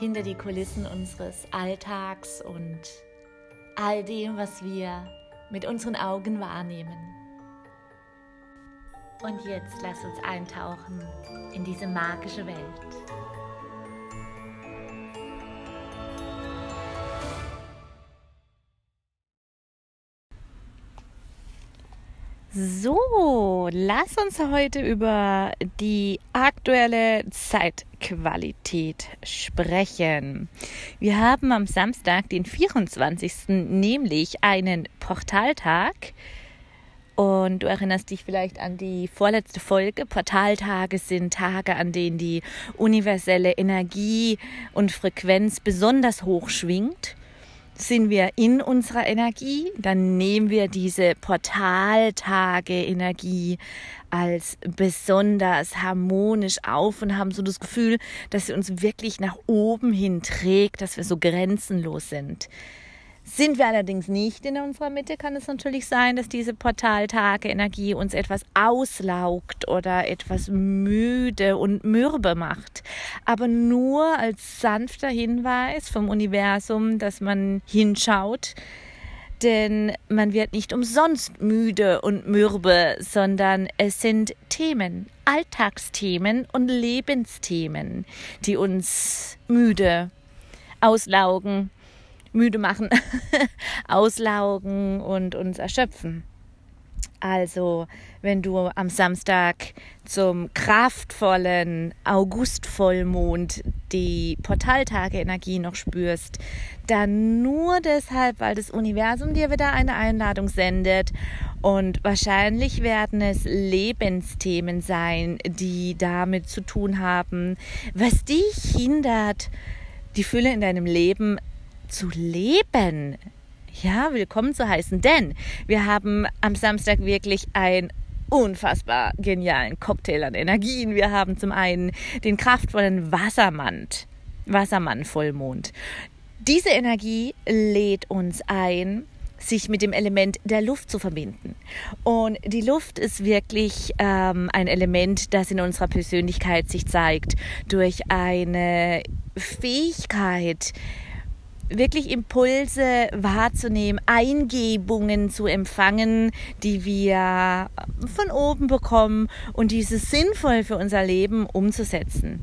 hinter die Kulissen unseres Alltags und all dem, was wir mit unseren Augen wahrnehmen. Und jetzt lass uns eintauchen in diese magische Welt. So, lass uns heute über die aktuelle Zeitqualität sprechen. Wir haben am Samstag, den 24. nämlich einen Portaltag. Und du erinnerst dich vielleicht an die vorletzte Folge. Portaltage sind Tage, an denen die universelle Energie und Frequenz besonders hoch schwingt sind wir in unserer Energie, dann nehmen wir diese Portaltage Energie als besonders harmonisch auf und haben so das Gefühl, dass sie uns wirklich nach oben hin trägt, dass wir so grenzenlos sind. Sind wir allerdings nicht in unserer Mitte, kann es natürlich sein, dass diese Portaltage-Energie uns etwas auslaugt oder etwas müde und mürbe macht. Aber nur als sanfter Hinweis vom Universum, dass man hinschaut, denn man wird nicht umsonst müde und mürbe, sondern es sind Themen, Alltagsthemen und Lebensthemen, die uns müde auslaugen müde machen, auslaugen und uns erschöpfen. Also, wenn du am Samstag zum kraftvollen Augustvollmond die Portaltage-Energie noch spürst, dann nur deshalb, weil das Universum dir wieder eine Einladung sendet. Und wahrscheinlich werden es Lebensthemen sein, die damit zu tun haben, was dich hindert, die Fülle in deinem Leben zu leben. Ja, willkommen zu heißen, denn wir haben am Samstag wirklich ein unfassbar genialen Cocktail an Energien. Wir haben zum einen den kraftvollen Wassermann, Wassermann-Vollmond. Diese Energie lädt uns ein, sich mit dem Element der Luft zu verbinden. Und die Luft ist wirklich ähm, ein Element, das in unserer Persönlichkeit sich zeigt durch eine Fähigkeit, wirklich Impulse wahrzunehmen, Eingebungen zu empfangen, die wir von oben bekommen und diese sinnvoll für unser Leben umzusetzen.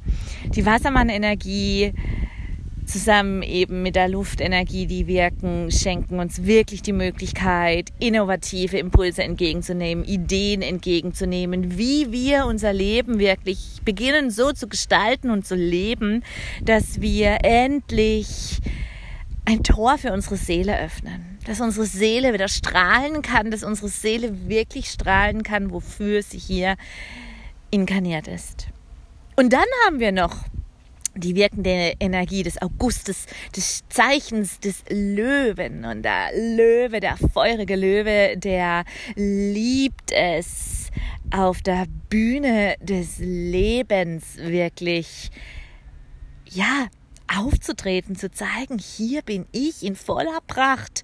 Die Wassermann-Energie zusammen eben mit der Luftenergie, die wirken, schenken uns wirklich die Möglichkeit, innovative Impulse entgegenzunehmen, Ideen entgegenzunehmen, wie wir unser Leben wirklich beginnen so zu gestalten und zu leben, dass wir endlich ein Tor für unsere Seele öffnen, dass unsere Seele wieder strahlen kann, dass unsere Seele wirklich strahlen kann, wofür sie hier inkarniert ist. Und dann haben wir noch die wirkende Energie des Augustes, des Zeichens des Löwen. Und der Löwe, der feurige Löwe, der liebt es, auf der Bühne des Lebens wirklich, ja, aufzutreten, zu zeigen, hier bin ich in voller Pracht.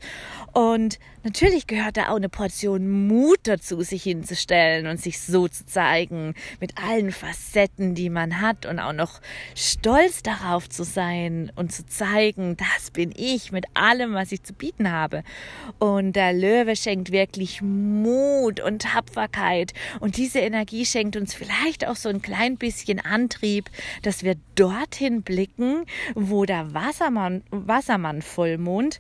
Und natürlich gehört da auch eine Portion Mut dazu, sich hinzustellen und sich so zu zeigen, mit allen Facetten, die man hat und auch noch stolz darauf zu sein und zu zeigen, das bin ich mit allem, was ich zu bieten habe. Und der Löwe schenkt wirklich Mut und Tapferkeit und diese Energie schenkt uns vielleicht auch so ein klein bisschen Antrieb, dass wir dorthin blicken, wo der Wassermann, Wassermann Vollmond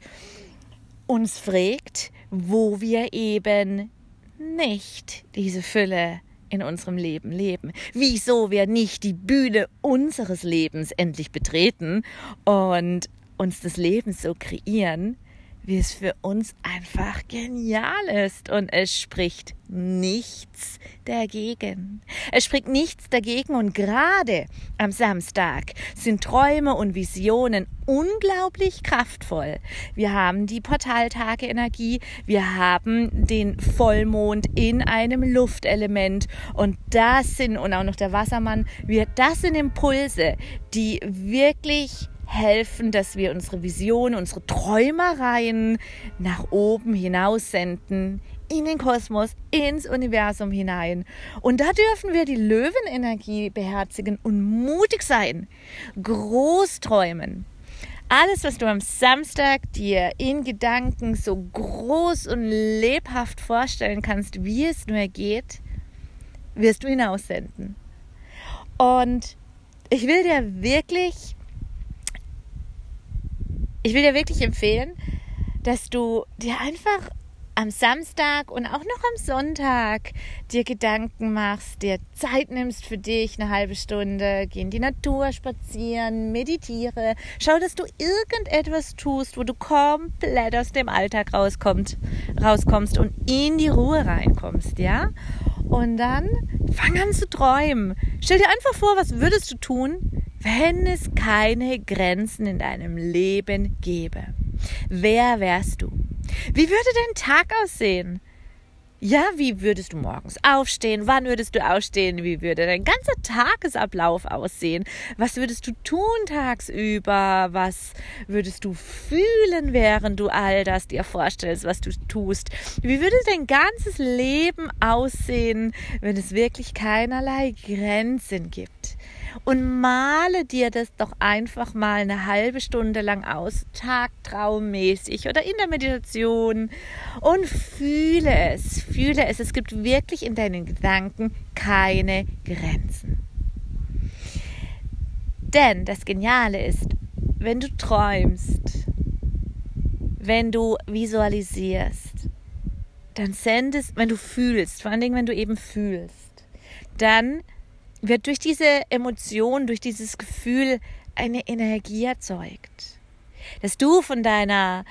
uns fragt, wo wir eben nicht diese Fülle in unserem Leben leben. Wieso wir nicht die Bühne unseres Lebens endlich betreten und uns das Leben so kreieren, wie es für uns einfach genial ist und es spricht nichts dagegen. Es spricht nichts dagegen und gerade am Samstag sind Träume und Visionen unglaublich kraftvoll. Wir haben die Portaltage Energie, wir haben den Vollmond in einem Luftelement und das sind und auch noch der Wassermann, wir das sind Impulse, die wirklich helfen, dass wir unsere Vision, unsere Träumereien nach oben hinaus senden, in den Kosmos, ins Universum hinein. Und da dürfen wir die Löwenenergie beherzigen und mutig sein, groß träumen. Alles, was du am Samstag dir in Gedanken so groß und lebhaft vorstellen kannst, wie es nur geht, wirst du hinaussenden. Und ich will dir wirklich ich will dir wirklich empfehlen, dass du dir einfach am Samstag und auch noch am Sonntag dir Gedanken machst, dir Zeit nimmst für dich, eine halbe Stunde, geh in die Natur spazieren, meditiere, schau, dass du irgendetwas tust, wo du komplett aus dem Alltag rauskommst, rauskommst und in die Ruhe reinkommst, ja? Und dann fang an zu träumen. Stell dir einfach vor, was würdest du tun, wenn es keine Grenzen in deinem Leben gäbe, wer wärst du? Wie würde dein Tag aussehen? Ja, wie würdest du morgens aufstehen? Wann würdest du aufstehen? Wie würde dein ganzer Tagesablauf aussehen? Was würdest du tun tagsüber? Was würdest du fühlen, während du all das dir vorstellst, was du tust? Wie würde dein ganzes Leben aussehen, wenn es wirklich keinerlei Grenzen gibt? Und male dir das doch einfach mal eine halbe Stunde lang aus, tagtraummäßig oder in der Meditation und fühle es, fühle es. Es gibt wirklich in deinen Gedanken keine Grenzen. Denn das Geniale ist, wenn du träumst, wenn du visualisierst, dann sendest, wenn du fühlst, vor allen Dingen, wenn du eben fühlst, dann wird durch diese Emotion, durch dieses Gefühl eine Energie erzeugt. Dass du von deiner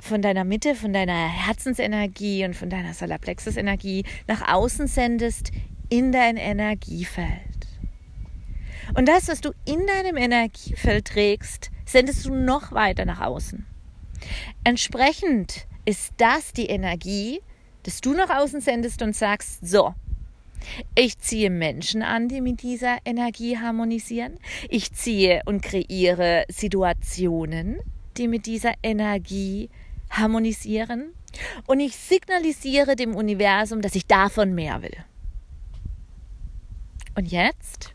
von deiner Mitte, von deiner Herzensenergie und von deiner Solarplexus-Energie nach außen sendest in dein Energiefeld. Und das, was du in deinem Energiefeld trägst, sendest du noch weiter nach außen. Entsprechend ist das die Energie, dass du nach außen sendest und sagst, so, ich ziehe Menschen an, die mit dieser Energie harmonisieren. Ich ziehe und kreiere Situationen, die mit dieser Energie harmonisieren. Und ich signalisiere dem Universum, dass ich davon mehr will. Und jetzt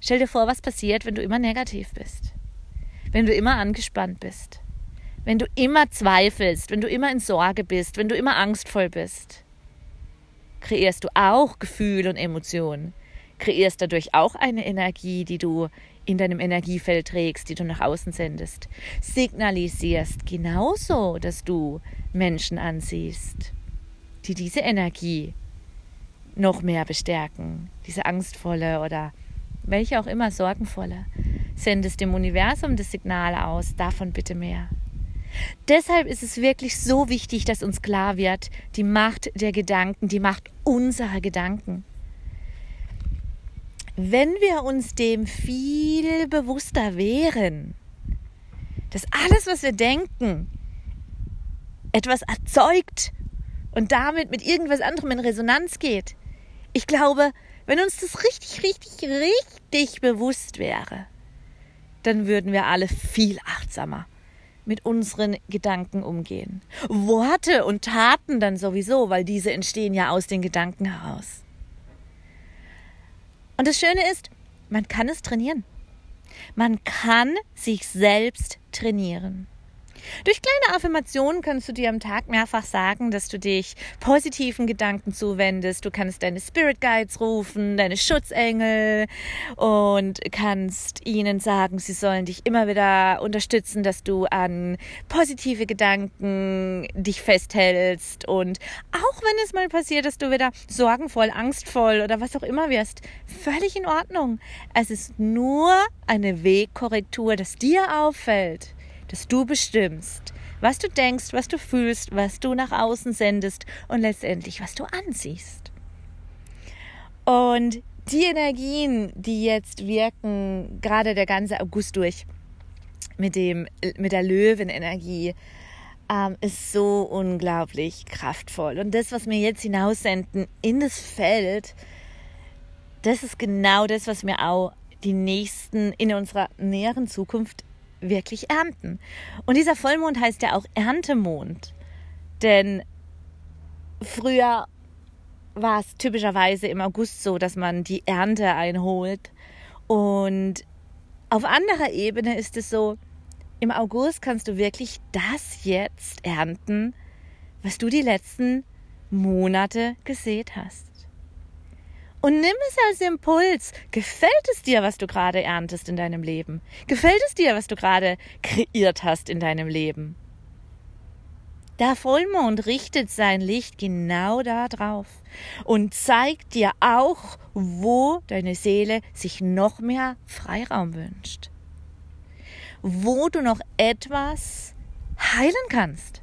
stell dir vor, was passiert, wenn du immer negativ bist. Wenn du immer angespannt bist. Wenn du immer zweifelst, wenn du immer in Sorge bist, wenn du immer angstvoll bist kreierst du auch Gefühl und Emotionen. Kreierst dadurch auch eine Energie, die du in deinem Energiefeld trägst, die du nach außen sendest. Signalisierst genauso, dass du Menschen ansiehst, die diese Energie noch mehr bestärken. Diese angstvolle oder welche auch immer sorgenvolle. Sendest dem Universum das Signal aus, davon bitte mehr. Deshalb ist es wirklich so wichtig, dass uns klar wird, die Macht der Gedanken, die Macht unserer Gedanken. Wenn wir uns dem viel bewusster wären, dass alles, was wir denken, etwas erzeugt und damit mit irgendwas anderem in Resonanz geht. Ich glaube, wenn uns das richtig, richtig, richtig bewusst wäre, dann würden wir alle viel achtsamer mit unseren Gedanken umgehen. Worte und Taten dann sowieso, weil diese entstehen ja aus den Gedanken heraus. Und das Schöne ist, man kann es trainieren. Man kann sich selbst trainieren. Durch kleine Affirmationen kannst du dir am Tag mehrfach sagen, dass du dich positiven Gedanken zuwendest. Du kannst deine Spirit Guides rufen, deine Schutzengel und kannst ihnen sagen, sie sollen dich immer wieder unterstützen, dass du an positive Gedanken dich festhältst. Und auch wenn es mal passiert, dass du wieder sorgenvoll, angstvoll oder was auch immer wirst, völlig in Ordnung. Es ist nur eine Wegkorrektur, das dir auffällt dass du bestimmst, was du denkst, was du fühlst, was du nach außen sendest und letztendlich, was du anziehst. Und die Energien, die jetzt wirken, gerade der ganze August durch, mit, dem, mit der Löwenenergie, ähm, ist so unglaublich kraftvoll. Und das, was wir jetzt hinaussenden in das Feld, das ist genau das, was wir auch die nächsten, in unserer näheren Zukunft wirklich ernten. Und dieser Vollmond heißt ja auch Erntemond. Denn früher war es typischerweise im August so, dass man die Ernte einholt. Und auf anderer Ebene ist es so, im August kannst du wirklich das jetzt ernten, was du die letzten Monate gesät hast. Und nimm es als Impuls. Gefällt es dir, was du gerade erntest in deinem Leben? Gefällt es dir, was du gerade kreiert hast in deinem Leben? Der Vollmond richtet sein Licht genau da drauf und zeigt dir auch, wo deine Seele sich noch mehr Freiraum wünscht. Wo du noch etwas heilen kannst,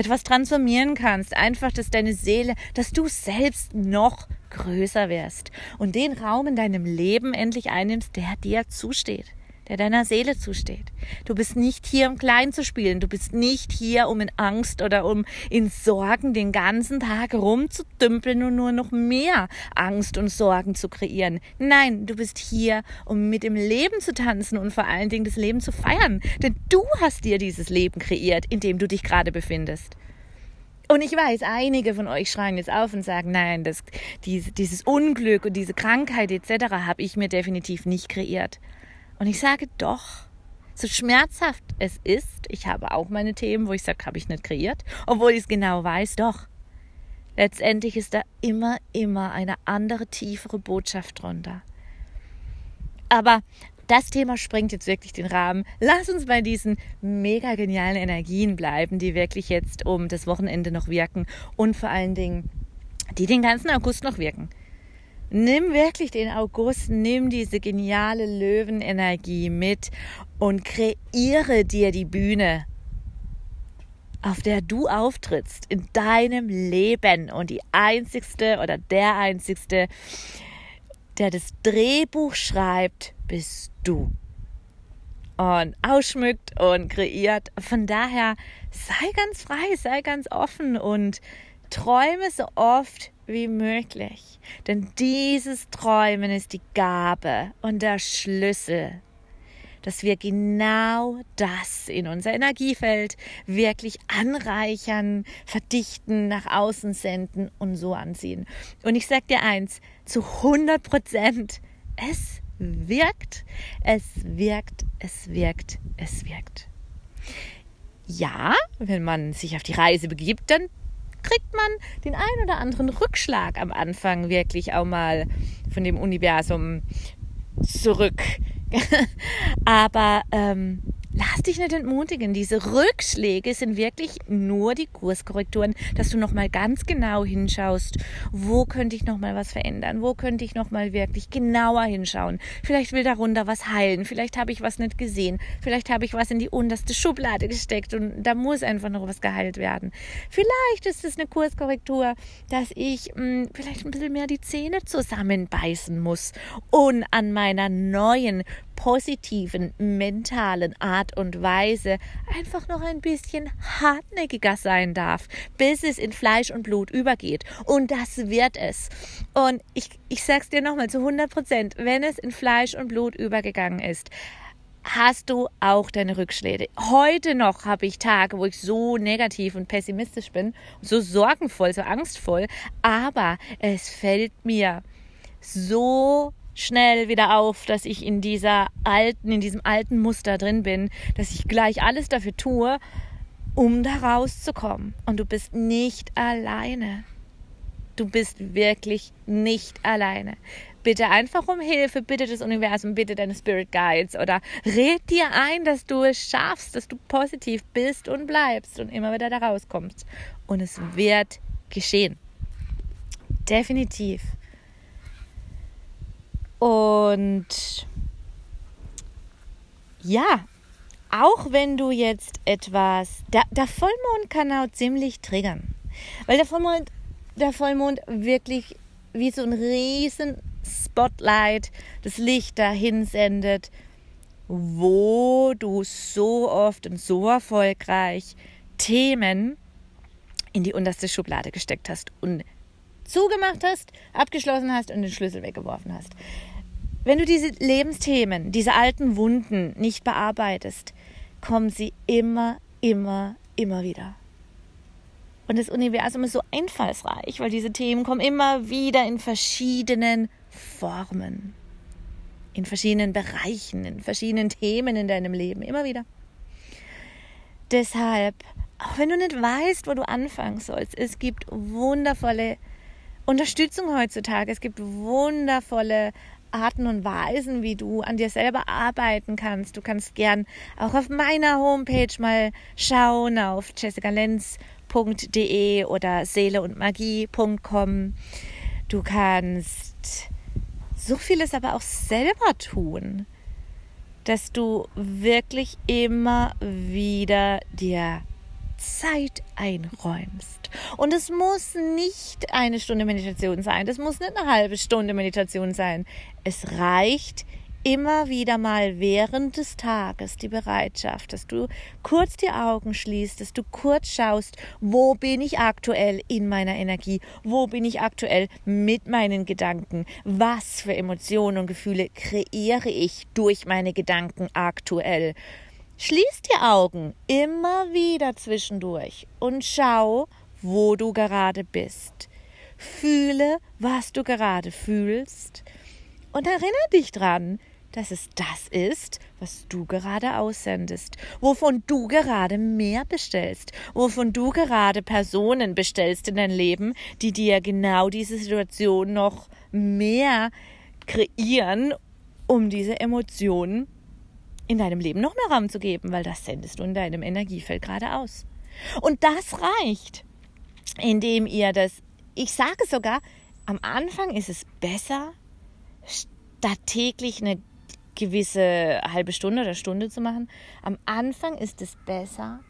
etwas transformieren kannst, einfach, dass deine Seele, dass du selbst noch größer wirst und den Raum in deinem Leben endlich einnimmst, der dir zusteht der deiner Seele zusteht. Du bist nicht hier, um klein zu spielen. Du bist nicht hier, um in Angst oder um in Sorgen den ganzen Tag rumzudümpeln und nur noch mehr Angst und Sorgen zu kreieren. Nein, du bist hier, um mit dem Leben zu tanzen und vor allen Dingen das Leben zu feiern. Denn du hast dir dieses Leben kreiert, in dem du dich gerade befindest. Und ich weiß, einige von euch schreien jetzt auf und sagen, nein, das, diese, dieses Unglück und diese Krankheit etc. habe ich mir definitiv nicht kreiert. Und ich sage doch, so schmerzhaft es ist, ich habe auch meine Themen, wo ich sage, habe ich nicht kreiert, obwohl ich es genau weiß, doch. Letztendlich ist da immer, immer eine andere, tiefere Botschaft drunter. Aber das Thema sprengt jetzt wirklich den Rahmen. Lass uns bei diesen mega genialen Energien bleiben, die wirklich jetzt um das Wochenende noch wirken und vor allen Dingen, die den ganzen August noch wirken. Nimm wirklich den August, nimm diese geniale Löwenenergie mit und kreiere dir die Bühne, auf der du auftrittst in deinem Leben und die einzigste oder der einzigste, der das Drehbuch schreibt, bist du. Und ausschmückt und kreiert. Von daher sei ganz frei, sei ganz offen und träume so oft wie möglich. Denn dieses Träumen ist die Gabe und der Schlüssel, dass wir genau das in unser Energiefeld wirklich anreichern, verdichten, nach außen senden und so anziehen. Und ich sage dir eins, zu 100 Prozent, es wirkt, es wirkt, es wirkt, es wirkt. Ja, wenn man sich auf die Reise begibt, dann kriegt man den einen oder anderen Rückschlag am Anfang wirklich auch mal von dem Universum zurück. Aber ähm, Lass dich nicht entmutigen. Diese Rückschläge sind wirklich nur die Kurskorrekturen, dass du nochmal ganz genau hinschaust, wo könnte ich nochmal was verändern, wo könnte ich nochmal wirklich genauer hinschauen. Vielleicht will darunter was heilen, vielleicht habe ich was nicht gesehen, vielleicht habe ich was in die unterste Schublade gesteckt und da muss einfach noch was geheilt werden. Vielleicht ist es eine Kurskorrektur, dass ich mh, hm, vielleicht ein bisschen mehr die Zähne zusammenbeißen muss und an meiner neuen positiven mentalen Art und Weise einfach noch ein bisschen hartnäckiger sein darf, bis es in Fleisch und Blut übergeht. Und das wird es. Und ich, ich sag's dir nochmal zu 100 Prozent, wenn es in Fleisch und Blut übergegangen ist, hast du auch deine Rückschläge. Heute noch habe ich Tage, wo ich so negativ und pessimistisch bin, so sorgenvoll, so angstvoll, aber es fällt mir so schnell wieder auf, dass ich in dieser alten, in diesem alten Muster drin bin, dass ich gleich alles dafür tue, um da rauszukommen. Und du bist nicht alleine. Du bist wirklich nicht alleine. Bitte einfach um Hilfe, bitte das Universum, bitte deine Spirit Guides oder red dir ein, dass du es schaffst, dass du positiv bist und bleibst und immer wieder da rauskommst. Und es wird geschehen. Definitiv. Und ja, auch wenn du jetzt etwas, der, der Vollmond kann auch ziemlich triggern, weil der Vollmond, der Vollmond wirklich wie so ein riesen Spotlight das Licht dahin sendet, wo du so oft und so erfolgreich Themen in die unterste Schublade gesteckt hast. Und zugemacht hast, abgeschlossen hast und den Schlüssel weggeworfen hast. Wenn du diese Lebensthemen, diese alten Wunden nicht bearbeitest, kommen sie immer, immer, immer wieder. Und das Universum ist so einfallsreich, weil diese Themen kommen immer wieder in verschiedenen Formen, in verschiedenen Bereichen, in verschiedenen Themen in deinem Leben, immer wieder. Deshalb, auch wenn du nicht weißt, wo du anfangen sollst, es gibt wundervolle Unterstützung heutzutage, es gibt wundervolle Arten und Weisen, wie du an dir selber arbeiten kannst. Du kannst gern auch auf meiner Homepage mal schauen, auf jessicalenz.de oder seeleundmagie.com. Du kannst so vieles aber auch selber tun, dass du wirklich immer wieder dir Zeit einräumst. Und es muss nicht eine Stunde Meditation sein, das muss nicht eine halbe Stunde Meditation sein. Es reicht, immer wieder mal während des Tages die Bereitschaft, dass du kurz die Augen schließt, dass du kurz schaust, wo bin ich aktuell in meiner Energie, wo bin ich aktuell mit meinen Gedanken, was für Emotionen und Gefühle kreiere ich durch meine Gedanken aktuell. Schließ die Augen immer wieder zwischendurch und schau, wo du gerade bist. Fühle, was du gerade fühlst und erinnere dich dran, dass es das ist, was du gerade aussendest, wovon du gerade mehr bestellst, wovon du gerade Personen bestellst in dein Leben, die dir genau diese Situation noch mehr kreieren, um diese Emotionen in deinem Leben noch mehr Raum zu geben, weil das sendest du in deinem Energiefeld gerade aus. Und das reicht, indem ihr das, ich sage sogar, am Anfang ist es besser, statt täglich eine gewisse halbe Stunde oder Stunde zu machen. Am Anfang ist es besser,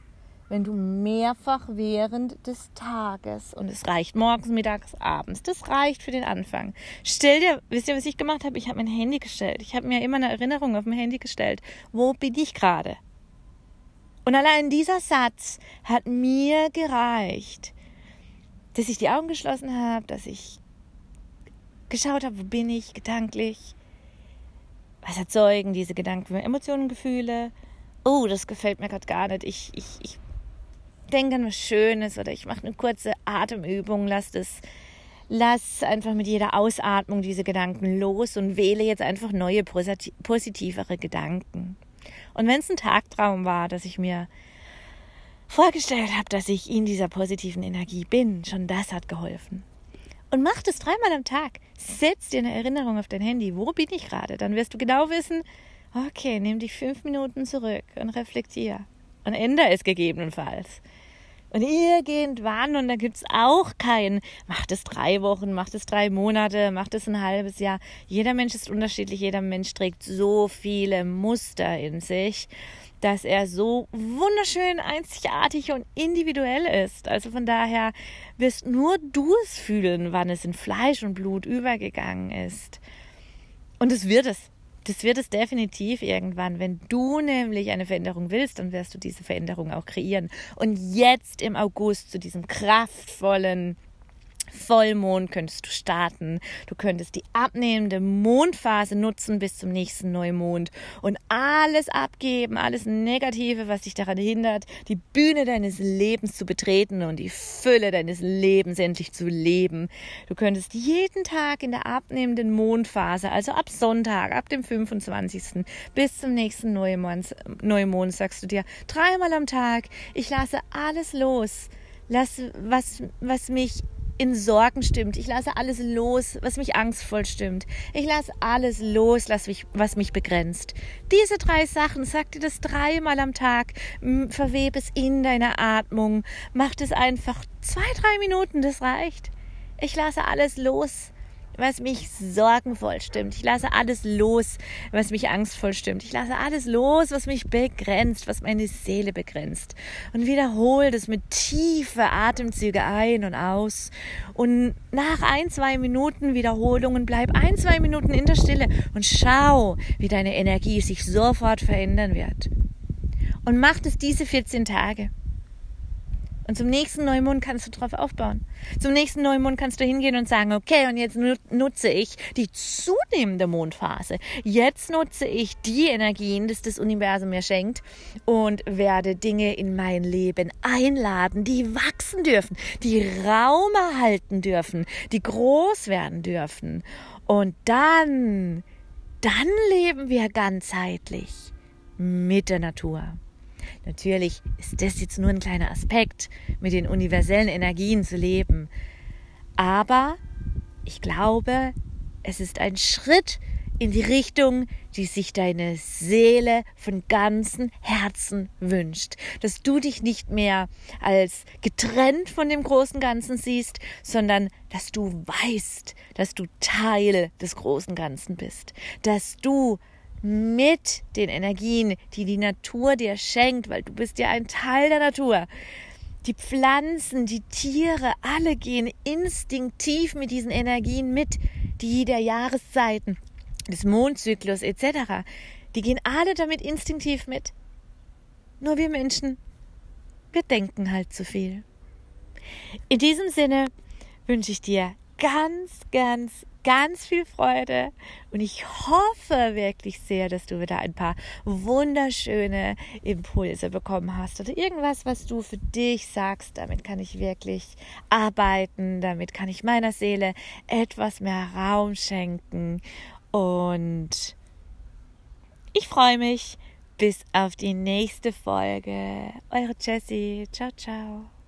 wenn du mehrfach während des Tages, und es reicht morgens, mittags, abends, das reicht für den Anfang. Stell dir, wisst ihr, was ich gemacht habe? Ich habe mein Handy gestellt. Ich habe mir immer eine Erinnerung auf mein Handy gestellt. Wo bin ich gerade? Und allein dieser Satz hat mir gereicht, dass ich die Augen geschlossen habe, dass ich geschaut habe, wo bin ich gedanklich, was erzeugen diese Gedanken, Emotionen, Gefühle. Oh, das gefällt mir gerade gar nicht. Ich, ich, ich denke an was Schönes oder ich mache eine kurze Atemübung, lass das, lass einfach mit jeder Ausatmung diese Gedanken los und wähle jetzt einfach neue, positivere Gedanken. Und wenn es ein Tagtraum war, dass ich mir vorgestellt habe, dass ich in dieser positiven Energie bin, schon das hat geholfen. Und mach das dreimal am Tag. Setz dir eine Erinnerung auf dein Handy. Wo bin ich gerade? Dann wirst du genau wissen, okay, nimm dich fünf Minuten zurück und reflektier. Und ändere es gegebenenfalls. Und irgendwann, und da gibt es auch kein, macht es drei Wochen, macht es drei Monate, macht es ein halbes Jahr. Jeder Mensch ist unterschiedlich, jeder Mensch trägt so viele Muster in sich dass er so wunderschön einzigartig und individuell ist. Also von daher wirst nur du es fühlen, wann es in Fleisch und Blut übergegangen ist. Und es wird es. Das wird es definitiv irgendwann. Wenn du nämlich eine Veränderung willst, dann wirst du diese Veränderung auch kreieren. Und jetzt im August zu diesem kraftvollen, Vollmond könntest du starten. Du könntest die abnehmende Mondphase nutzen bis zum nächsten Neumond und alles abgeben, alles Negative, was dich daran hindert, die Bühne deines Lebens zu betreten und die Fülle deines Lebens endlich zu leben. Du könntest jeden Tag in der abnehmenden Mondphase, also ab Sonntag, ab dem 25. bis zum nächsten Neumond, Neumond sagst du dir dreimal am Tag, ich lasse alles los. Lass, was, was mich in Sorgen stimmt. Ich lasse alles los, was mich angstvoll stimmt. Ich lasse alles los, was mich begrenzt. Diese drei Sachen, sag dir das dreimal am Tag, verwebe es in deiner Atmung, mach das einfach zwei, drei Minuten, das reicht. Ich lasse alles los, was mich sorgenvoll stimmt. Ich lasse alles los, was mich angstvoll stimmt. Ich lasse alles los, was mich begrenzt, was meine Seele begrenzt. Und wiederhole das mit tiefe Atemzüge ein und aus. Und nach ein, zwei Minuten Wiederholungen bleib ein, zwei Minuten in der Stille und schau, wie deine Energie sich sofort verändern wird. Und mach das diese 14 Tage. Und zum nächsten Neumond kannst du drauf aufbauen. Zum nächsten Neumond kannst du hingehen und sagen, okay, und jetzt nutze ich die zunehmende Mondphase. Jetzt nutze ich die Energien, die das Universum mir schenkt und werde Dinge in mein Leben einladen, die wachsen dürfen, die Raum erhalten dürfen, die groß werden dürfen. Und dann, dann leben wir ganzheitlich mit der Natur. Natürlich ist das jetzt nur ein kleiner Aspekt, mit den universellen Energien zu leben. Aber ich glaube, es ist ein Schritt in die Richtung, die sich deine Seele von ganzem Herzen wünscht. Dass du dich nicht mehr als getrennt von dem großen Ganzen siehst, sondern dass du weißt, dass du Teil des großen Ganzen bist. Dass du mit den Energien, die die Natur dir schenkt, weil du bist ja ein Teil der Natur. Die Pflanzen, die Tiere, alle gehen instinktiv mit diesen Energien mit, die der Jahreszeiten, des Mondzyklus etc. Die gehen alle damit instinktiv mit. Nur wir Menschen, wir denken halt zu viel. In diesem Sinne wünsche ich dir ganz, ganz, ganz viel Freude und ich hoffe wirklich sehr, dass du wieder ein paar wunderschöne Impulse bekommen hast oder irgendwas, was du für dich sagst. Damit kann ich wirklich arbeiten, damit kann ich meiner Seele etwas mehr Raum schenken und ich freue mich. Bis auf die nächste Folge. Eure Jessie. Ciao, ciao.